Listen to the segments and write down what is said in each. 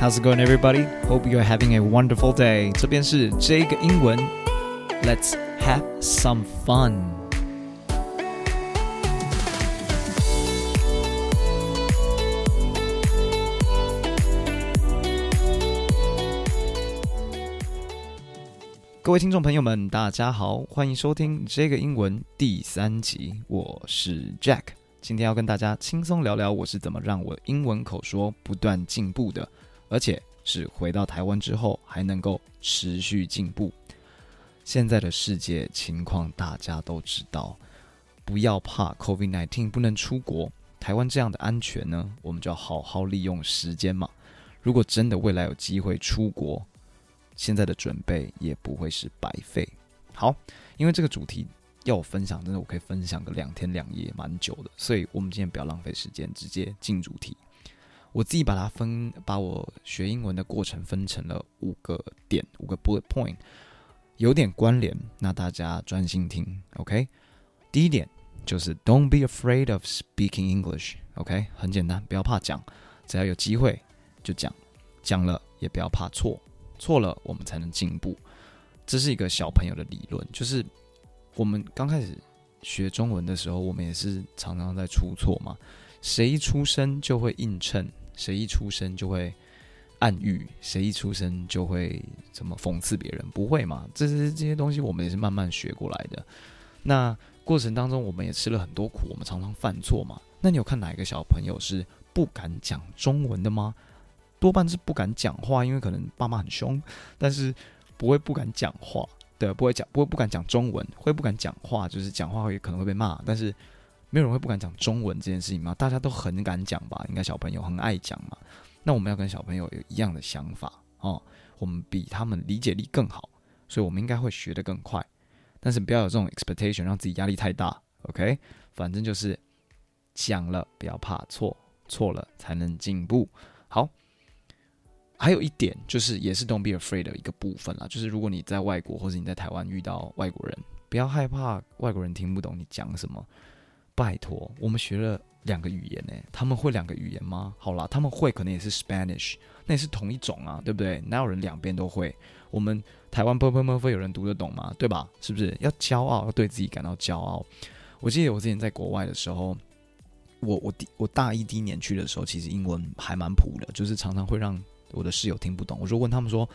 How's it going, everybody? Hope you're having a wonderful day. 这边是这个英文，Let's have some fun. 各位听众朋友们，大家好，欢迎收听这个英文第三集。我是 Jack，今天要跟大家轻松聊聊我是怎么让我英文口说不断进步的。而且是回到台湾之后还能够持续进步。现在的世界情况大家都知道，不要怕 COVID-19 不能出国。台湾这样的安全呢，我们就要好好利用时间嘛。如果真的未来有机会出国，现在的准备也不会是白费。好，因为这个主题要我分享，真的我可以分享个两天两夜，蛮久的。所以我们今天不要浪费时间，直接进主题。我自己把它分，把我学英文的过程分成了五个点，五个 bullet point，有点关联。那大家专心听，OK？第一点就是 Don't be afraid of speaking English，OK？很简单，不要怕讲，只要有机会就讲，讲了也不要怕错，错了我们才能进步。这是一个小朋友的理论，就是我们刚开始学中文的时候，我们也是常常在出错嘛。谁一出生就会映衬，谁一出生就会暗喻，谁一出生就会怎么讽刺别人？不会嘛？这些这些东西我们也是慢慢学过来的。那过程当中我们也吃了很多苦，我们常常犯错嘛。那你有看哪一个小朋友是不敢讲中文的吗？多半是不敢讲话，因为可能爸妈很凶，但是不会不敢讲话，对，不会讲，不会不敢讲中文，会不敢讲话，就是讲话会可能会被骂，但是。没有人会不敢讲中文这件事情吗？大家都很敢讲吧？应该小朋友很爱讲嘛。那我们要跟小朋友有一样的想法哦。我们比他们理解力更好，所以我们应该会学得更快。但是不要有这种 expectation，让自己压力太大。OK，反正就是讲了不要怕错，错了才能进步。好，还有一点就是也是 don't be afraid 的一个部分啦，就是如果你在外国或者你在台湾遇到外国人，不要害怕外国人听不懂你讲什么。拜托，我们学了两个语言呢，他们会两个语言吗？好啦，他们会可能也是 Spanish，那也是同一种啊，对不对？哪有人两边都会？我们台湾 p u r p m r 有人读得懂吗？对吧？是不是要骄傲，要对自己感到骄傲？我记得我之前在国外的时候，我我第我大一第一年去的时候，其实英文还蛮普的，就是常常会让我的室友听不懂。我就问他们说：“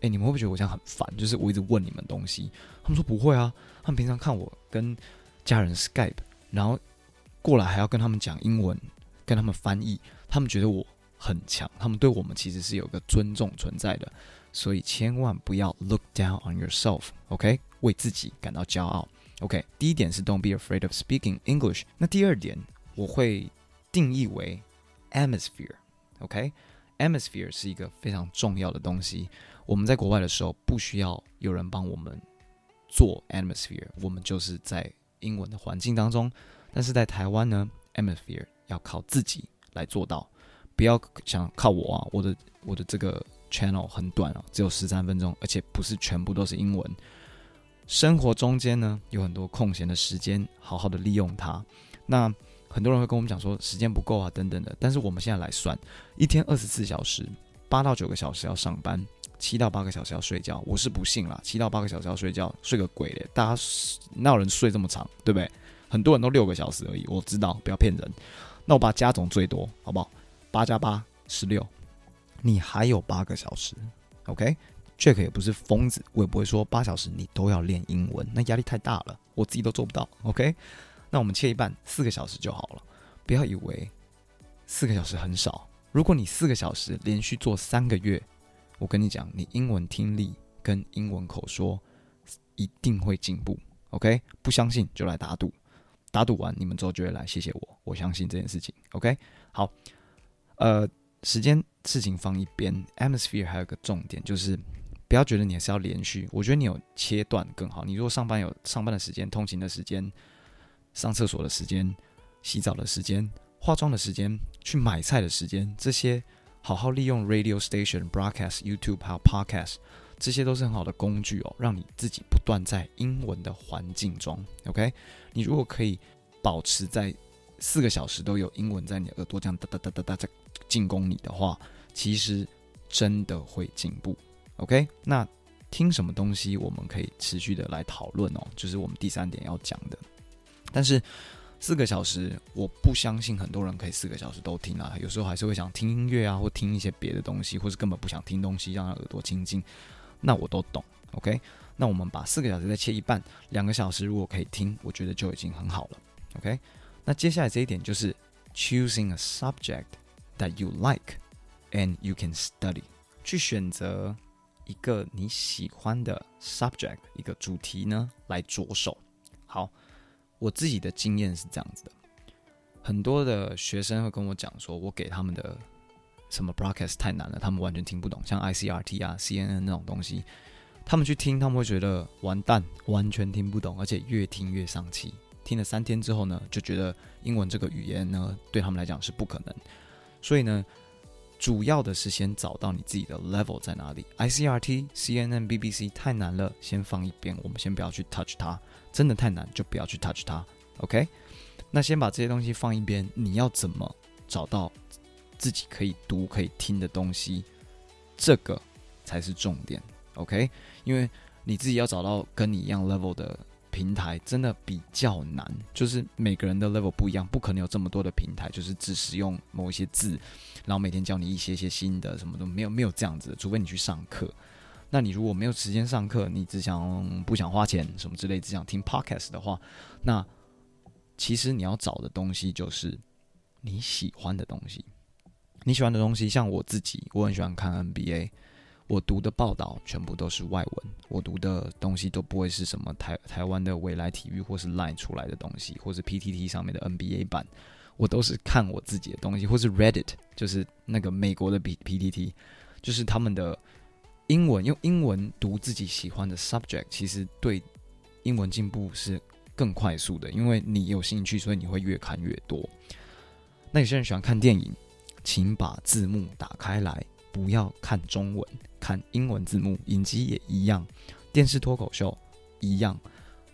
哎、你们会不会觉得我这样很烦？就是我一直问你们东西。”他们说：“不会啊，他们平常看我跟家人 Skype，然后过来还要跟他们讲英文，跟他们翻译，他们觉得我很强，他们对我们其实是有个尊重存在的，所以千万不要 look down on yourself，OK？为自己感到骄傲，OK？第一点是 Don't be afraid of speaking English。那第二点我会定义为 atmosphere，OK？atmosphere 是一个非常重要的东西。我们在国外的时候不需要有人帮我们做 atmosphere，我们就是在。英文的环境当中，但是在台湾呢，atmosphere 要靠自己来做到，不要想靠我啊！我的我的这个 channel 很短哦，只有十三分钟，而且不是全部都是英文。生活中间呢，有很多空闲的时间，好好的利用它。那很多人会跟我们讲说时间不够啊，等等的。但是我们现在来算，一天二十四小时，八到九个小时要上班。七到八个小时要睡觉，我是不信啦。七到八个小时要睡觉，睡个鬼嘞！大家哪有人睡这么长，对不对？很多人都六个小时而已，我知道，不要骗人。那我把加总最多，好不好？八加八十六，你还有八个小时，OK？Jack 也不是疯子，我也不会说八小时你都要练英文，那压力太大了，我自己都做不到，OK？那我们切一半，四个小时就好了。不要以为四个小时很少，如果你四个小时连续做三个月。我跟你讲，你英文听力跟英文口说一定会进步，OK？不相信就来打赌，打赌完你们之后就会来谢谢我，我相信这件事情，OK？好，呃，时间事情放一边，atmosphere 还有个重点就是不要觉得你还是要连续，我觉得你有切断更好。你如果上班有上班的时间、通勤的时间、上厕所的时间、洗澡的时间、化妆的时间、去买菜的时间这些。好好利用 radio station、broadcast、YouTube 还有 podcast，这些都是很好的工具哦，让你自己不断在英文的环境中。OK，你如果可以保持在四个小时都有英文在你耳朵这样哒哒哒哒哒在进攻你的话，其实真的会进步。OK，那听什么东西我们可以持续的来讨论哦，就是我们第三点要讲的。但是四个小时，我不相信很多人可以四个小时都听啊。有时候还是会想听音乐啊，或听一些别的东西，或是根本不想听东西，让他耳朵清静。那我都懂。OK，那我们把四个小时再切一半，两个小时如果可以听，我觉得就已经很好了。OK，那接下来这一点就是 choosing a subject that you like and you can study，去选择一个你喜欢的 subject，一个主题呢来着手。好，我自己的经验是这样子的，很多的学生会跟我讲说，我给他们的什么 broadcast 太难了，他们完全听不懂，像 ICRT 啊、CNN 那种东西。他们去听，他们会觉得完蛋，完全听不懂，而且越听越丧气。听了三天之后呢，就觉得英文这个语言呢，对他们来讲是不可能。所以呢，主要的是先找到你自己的 level 在哪里。ICRT、CNN、BBC 太难了，先放一边，我们先不要去 touch 它。真的太难，就不要去 touch 它。OK，那先把这些东西放一边。你要怎么找到自己可以读、可以听的东西？这个才是重点。OK。因为你自己要找到跟你一样 level 的平台，真的比较难。就是每个人的 level 不一样，不可能有这么多的平台，就是只使用某一些字，然后每天教你一些些新的，什么都没有，没有这样子的。除非你去上课，那你如果没有时间上课，你只想不想花钱什么之类，只想听 podcast 的话，那其实你要找的东西就是你喜欢的东西。你喜欢的东西，像我自己，我很喜欢看 NBA。我读的报道全部都是外文，我读的东西都不会是什么台台湾的未来体育或是 Line 出来的东西，或是 PTT 上面的 NBA 版，我都是看我自己的东西，或是 Reddit，就是那个美国的 P PTT，就是他们的英文，用英文读自己喜欢的 subject，其实对英文进步是更快速的，因为你有兴趣，所以你会越看越多。那有些人喜欢看电影，请把字幕打开来，不要看中文。看英文字幕，影集也一样，电视脱口秀一样，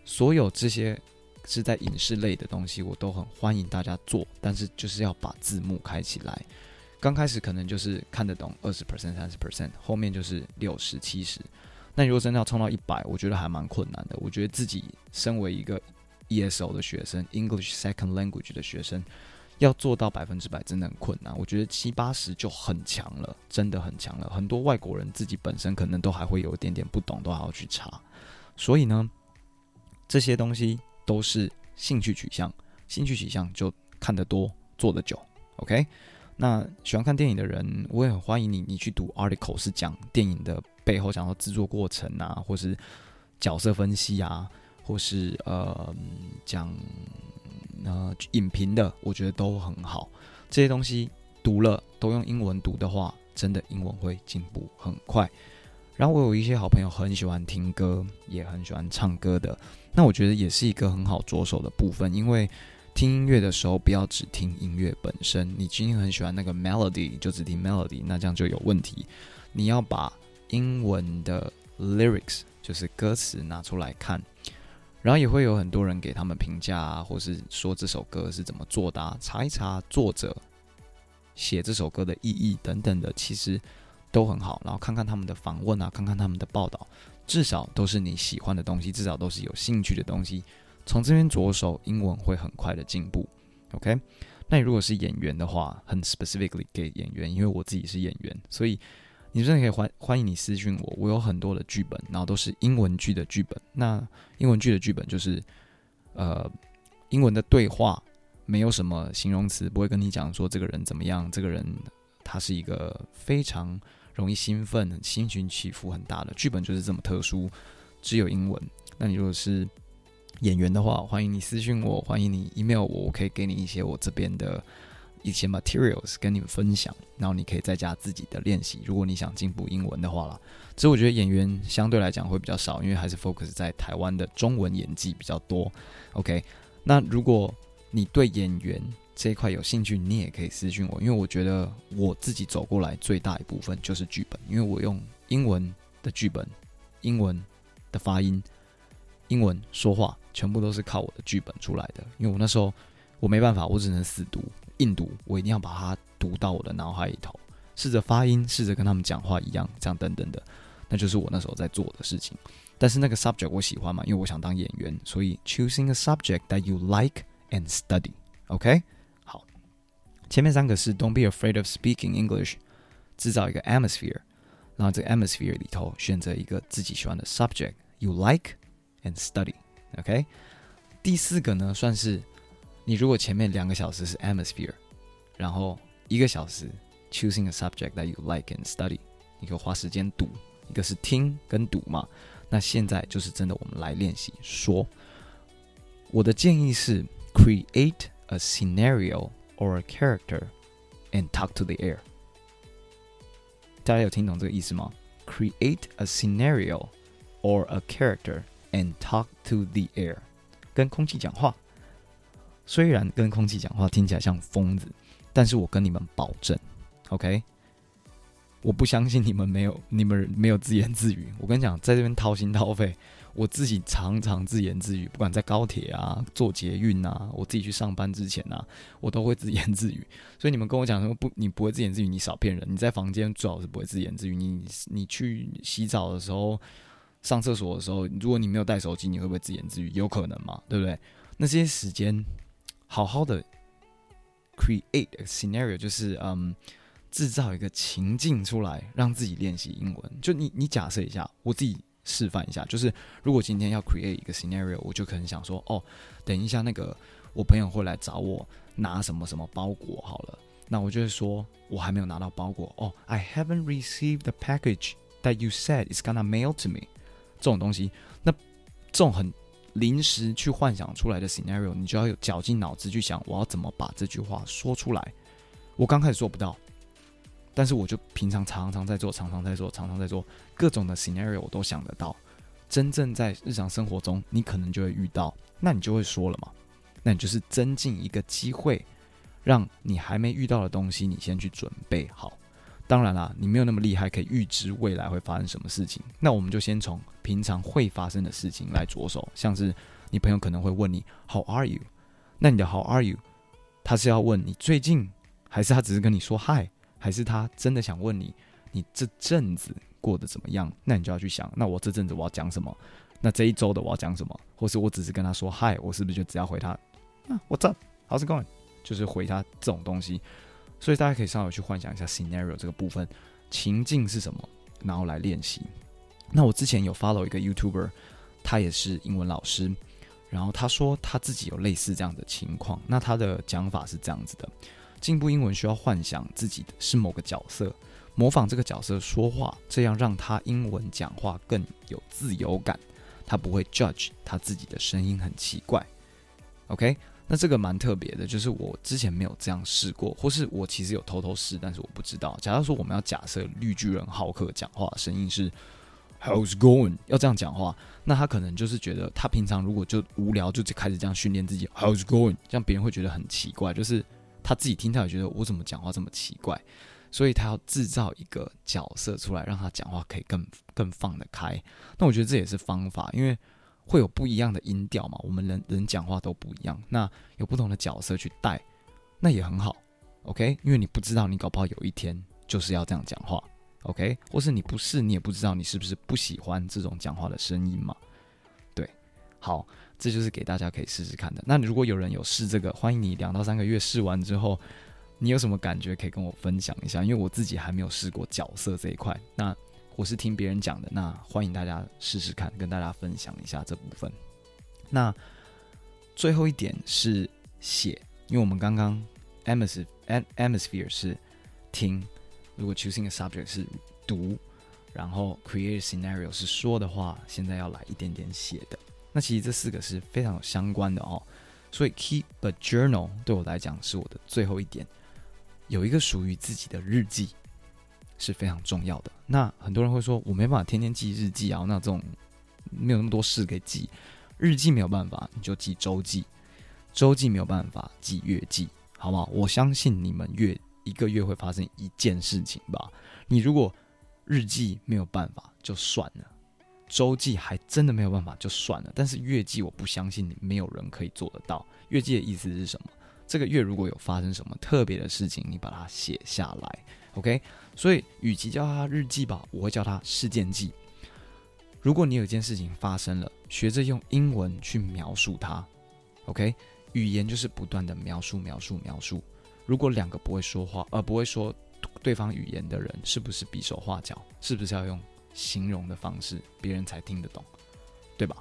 所有这些是在影视类的东西，我都很欢迎大家做，但是就是要把字幕开起来。刚开始可能就是看得懂二十 percent、三十 percent，后面就是六十、七十。那如果真的要冲到一百，我觉得还蛮困难的。我觉得自己身为一个 ESL 的学生，English Second Language 的学生。要做到百分之百真的很困难，我觉得七八十就很强了，真的很强了。很多外国人自己本身可能都还会有一点点不懂，都还要去查。所以呢，这些东西都是兴趣取向，兴趣取向就看得多，做得久。OK，那喜欢看电影的人，我也很欢迎你，你去读 article，是讲电影的背后，讲到制作过程啊，或是角色分析啊，或是呃讲。呃，影评的我觉得都很好，这些东西读了都用英文读的话，真的英文会进步很快。然后我有一些好朋友很喜欢听歌，也很喜欢唱歌的，那我觉得也是一个很好着手的部分。因为听音乐的时候，不要只听音乐本身，你今天很喜欢那个 melody，就只听 melody，那这样就有问题。你要把英文的 lyrics，就是歌词拿出来看。然后也会有很多人给他们评价啊，或是说这首歌是怎么做的啊，查一查作者写这首歌的意义等等的，其实都很好。然后看看他们的访问啊，看看他们的报道，至少都是你喜欢的东西，至少都是有兴趣的东西。从这边着手，英文会很快的进步。OK，那你如果是演员的话，很 specifically 给演员，因为我自己是演员，所以。你真的可以欢欢迎你私信我，我有很多的剧本，然后都是英文剧的剧本。那英文剧的剧本就是，呃，英文的对话，没有什么形容词，不会跟你讲说这个人怎么样，这个人他是一个非常容易兴奋、心情起伏很大的剧本，就是这么特殊，只有英文。那你如果是演员的话，欢迎你私信我，欢迎你 email 我，我可以给你一些我这边的。一些 materials 跟你们分享，然后你可以在家自己的练习。如果你想进步英文的话啦，其实我觉得演员相对来讲会比较少，因为还是 focus 在台湾的中文演技比较多。OK，那如果你对演员这一块有兴趣，你也可以私讯我，因为我觉得我自己走过来最大一部分就是剧本，因为我用英文的剧本、英文的发音、英文说话，全部都是靠我的剧本出来的。因为我那时候我没办法，我只能死读。病毒，我一定要把它读到我的脑海里头。试着发音，试着跟他们讲话一样，这样等等的，那就是我那时候在做的事情。但是那个 subject 我喜欢嘛，因为我想当演员，所以 choosing a subject that you like and study。OK，好，前面三个是 Don't be afraid of speaking English，制造一个 atmosphere，然后这个 atmosphere 里头选择一个自己喜欢的 subject you like and study。OK，第四个呢，算是你如果前面两个小时是 atmosphere，然后一个小时 choosing a subject that you like and study，你可以花时间读，一个是听跟读嘛。那现在就是真的，我们来练习说。我的建议是，create a scenario or a character and talk to the air。大家有听懂这个意思吗？Create a scenario or a character and talk to the air，跟空气讲话。虽然跟空气讲话听起来像疯子，但是我跟你们保证，OK。我不相信你们没有，你们没有自言自语。我跟你讲，在这边掏心掏肺，我自己常常自言自语。不管在高铁啊、坐捷运啊，我自己去上班之前啊，我都会自言自语。所以你们跟我讲说不，你不会自言自语，你少骗人。你在房间最好是不会自言自语。你你去洗澡的时候、上厕所的时候，如果你没有带手机，你会不会自言自语？有可能嘛，对不对？那些时间，好好的 create a scenario，就是嗯。制造一个情境出来，让自己练习英文。就你，你假设一下，我自己示范一下。就是如果今天要 create 一个 scenario，我就可能想说，哦，等一下那个我朋友会来找我拿什么什么包裹好了，那我就会说，我还没有拿到包裹。哦，I haven't received the package that you said is gonna mail to me。这种东西，那这种很临时去幻想出来的 scenario，你就要有绞尽脑汁去想，我要怎么把这句话说出来。我刚开始做不到。但是我就平常常常在做，常常在做，常常在做各种的 scenario，我都想得到。真正在日常生活中，你可能就会遇到，那你就会说了嘛。那你就是增进一个机会，让你还没遇到的东西，你先去准备好。当然啦，你没有那么厉害，可以预知未来会发生什么事情。那我们就先从平常会发生的事情来着手，像是你朋友可能会问你 How are you？那你的 How are you？他是要问你最近，还是他只是跟你说 Hi？还是他真的想问你，你这阵子过得怎么样？那你就要去想，那我这阵子我要讲什么？那这一周的我要讲什么？或是我只是跟他说嗨，我是不是就只要回他啊？What's up？How's it going？就是回他这种东西。所以大家可以稍微去幻想一下 scenario 这个部分，情境是什么，然后来练习。那我之前有 follow 一个 YouTuber，他也是英文老师，然后他说他自己有类似这样的情况。那他的讲法是这样子的。进步英文需要幻想自己是某个角色，模仿这个角色说话，这样让他英文讲话更有自由感。他不会 judge 他自己的声音很奇怪。OK，那这个蛮特别的，就是我之前没有这样试过，或是我其实有偷偷试，但是我不知道。假如说我们要假设绿巨人浩克讲话声音是 How's going，要这样讲话，那他可能就是觉得他平常如果就无聊就开始这样训练自己 How's going，这样别人会觉得很奇怪，就是。他自己听到也觉得我怎么讲话这么奇怪，所以他要制造一个角色出来，让他讲话可以更更放得开。那我觉得这也是方法，因为会有不一样的音调嘛，我们人人讲话都不一样，那有不同的角色去带，那也很好。OK，因为你不知道你搞不好有一天就是要这样讲话，OK，或是你不是，你也不知道你是不是不喜欢这种讲话的声音嘛。对，好。这就是给大家可以试试看的。那如果有人有试这个，欢迎你两到三个月试完之后，你有什么感觉可以跟我分享一下？因为我自己还没有试过角色这一块。那我是听别人讲的，那欢迎大家试试看，跟大家分享一下这部分。那最后一点是写，因为我们刚刚 atmosphere atmosphere 是听，如果 choosing a subject 是读，然后 create scenario 是说的话，现在要来一点点写的。那其实这四个是非常有相关的哦，所以 keep a journal 对我来讲是我的最后一点，有一个属于自己的日记是非常重要的。那很多人会说，我没办法天天记日记啊，那这种没有那么多事可以记，日记没有办法，你就记周记，周记没有办法记月记，好不好？我相信你们月一个月会发生一件事情吧。你如果日记没有办法，就算了。周记还真的没有办法，就算了。但是月记，我不相信你没有人可以做得到。月记的意思是什么？这个月如果有发生什么特别的事情，你把它写下来，OK，所以与其叫它日记吧，我会叫它事件记。如果你有一件事情发生了，学着用英文去描述它。OK，语言就是不断的描述、描述、描述。如果两个不会说话，而、不会说对方语言的人，是不是比手画脚？是不是要用形容的方式，别人才听得懂，对吧？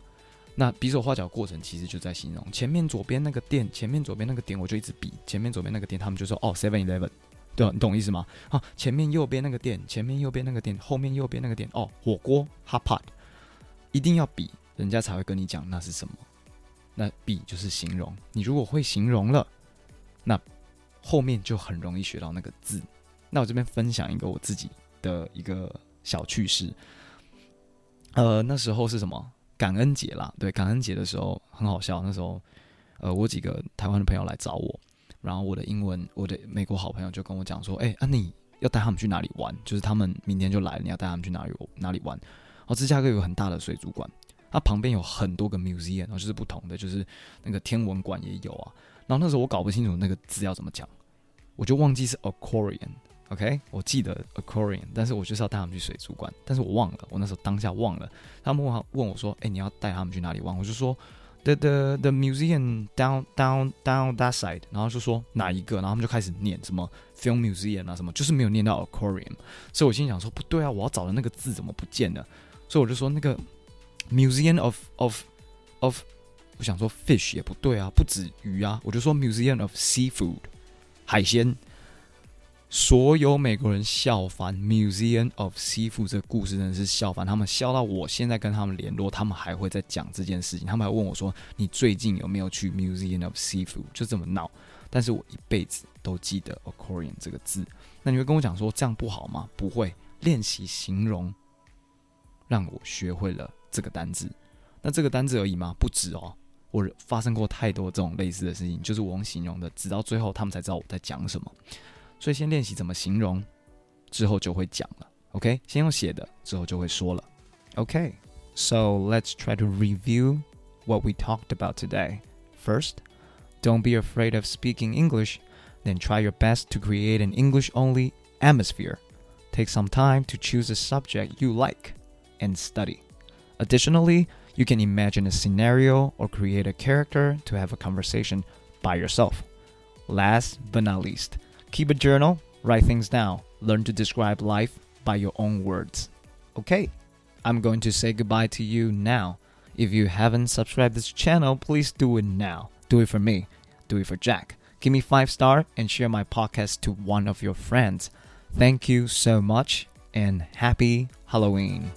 那比手画脚过程其实就在形容。前面左边那个店，前面左边那个点，我就一直比。前面左边那个店，他们就说：“哦，Seven Eleven。”对？你懂我意思吗？啊，前面右边那个店，前面右边那个店，后面右边那个店，哦，火锅 Hot Pot。一定要比，人家才会跟你讲那是什么。那比就是形容，你如果会形容了，那后面就很容易学到那个字。那我这边分享一个我自己的一个小趣事。呃，那时候是什么？感恩节啦，对，感恩节的时候很好笑。那时候，呃，我几个台湾的朋友来找我，然后我的英文，我的美国好朋友就跟我讲说：“哎，啊，你要带他们去哪里玩？就是他们明天就来了，你要带他们去哪里哪里玩？”芝加哥有个很大的水族馆，它旁边有很多个 museum，然后就是不同的，就是那个天文馆也有啊。然后那时候我搞不清楚那个字要怎么讲，我就忘记是 aquarium，OK？我记得 aquarium，但是我就是要带他们去水族馆，但是我忘了，我那时候当下忘了。他们问问我说：“哎，你要带他们去哪里玩？”我就说：“the the the museum down down down that side。”然后就说哪一个？然后他们就开始念什么 film museum 啊什么，就是没有念到 aquarium。所以我心想说：“不对啊，我要找的那个字怎么不见了？”所以我就说那个 museum of of of，我想说 fish 也不对啊，不止鱼啊，我就说 museum of seafood，海鲜。所有美国人笑翻 museum of seafood 这个故事真的是笑翻，他们笑到我现在跟他们联络，他们还会再讲这件事情，他们还问我说，你最近有没有去 museum of seafood？就这么闹，但是我一辈子都记得 aquarium 这个字。那你会跟我讲说这样不好吗？不会，练习形容。让我学会了这个单字，那这个单字而已吗？不止哦，我发生过太多这种类似的事情，就是我用形容的，直到最后他们才知道我在讲什么。所以先练习怎么形容，之后就会讲了。OK，先用写的，之后就会说了。OK，so let's try to review what we talked about today. First, don't be afraid of speaking English, then try your best to create an English-only atmosphere. Take some time to choose a subject you like. and study. Additionally, you can imagine a scenario or create a character to have a conversation by yourself. Last but not least, keep a journal, write things down, learn to describe life by your own words. Okay, I'm going to say goodbye to you now. If you haven't subscribed this channel, please do it now. Do it for me. Do it for Jack. Give me 5 star and share my podcast to one of your friends. Thank you so much and happy Halloween.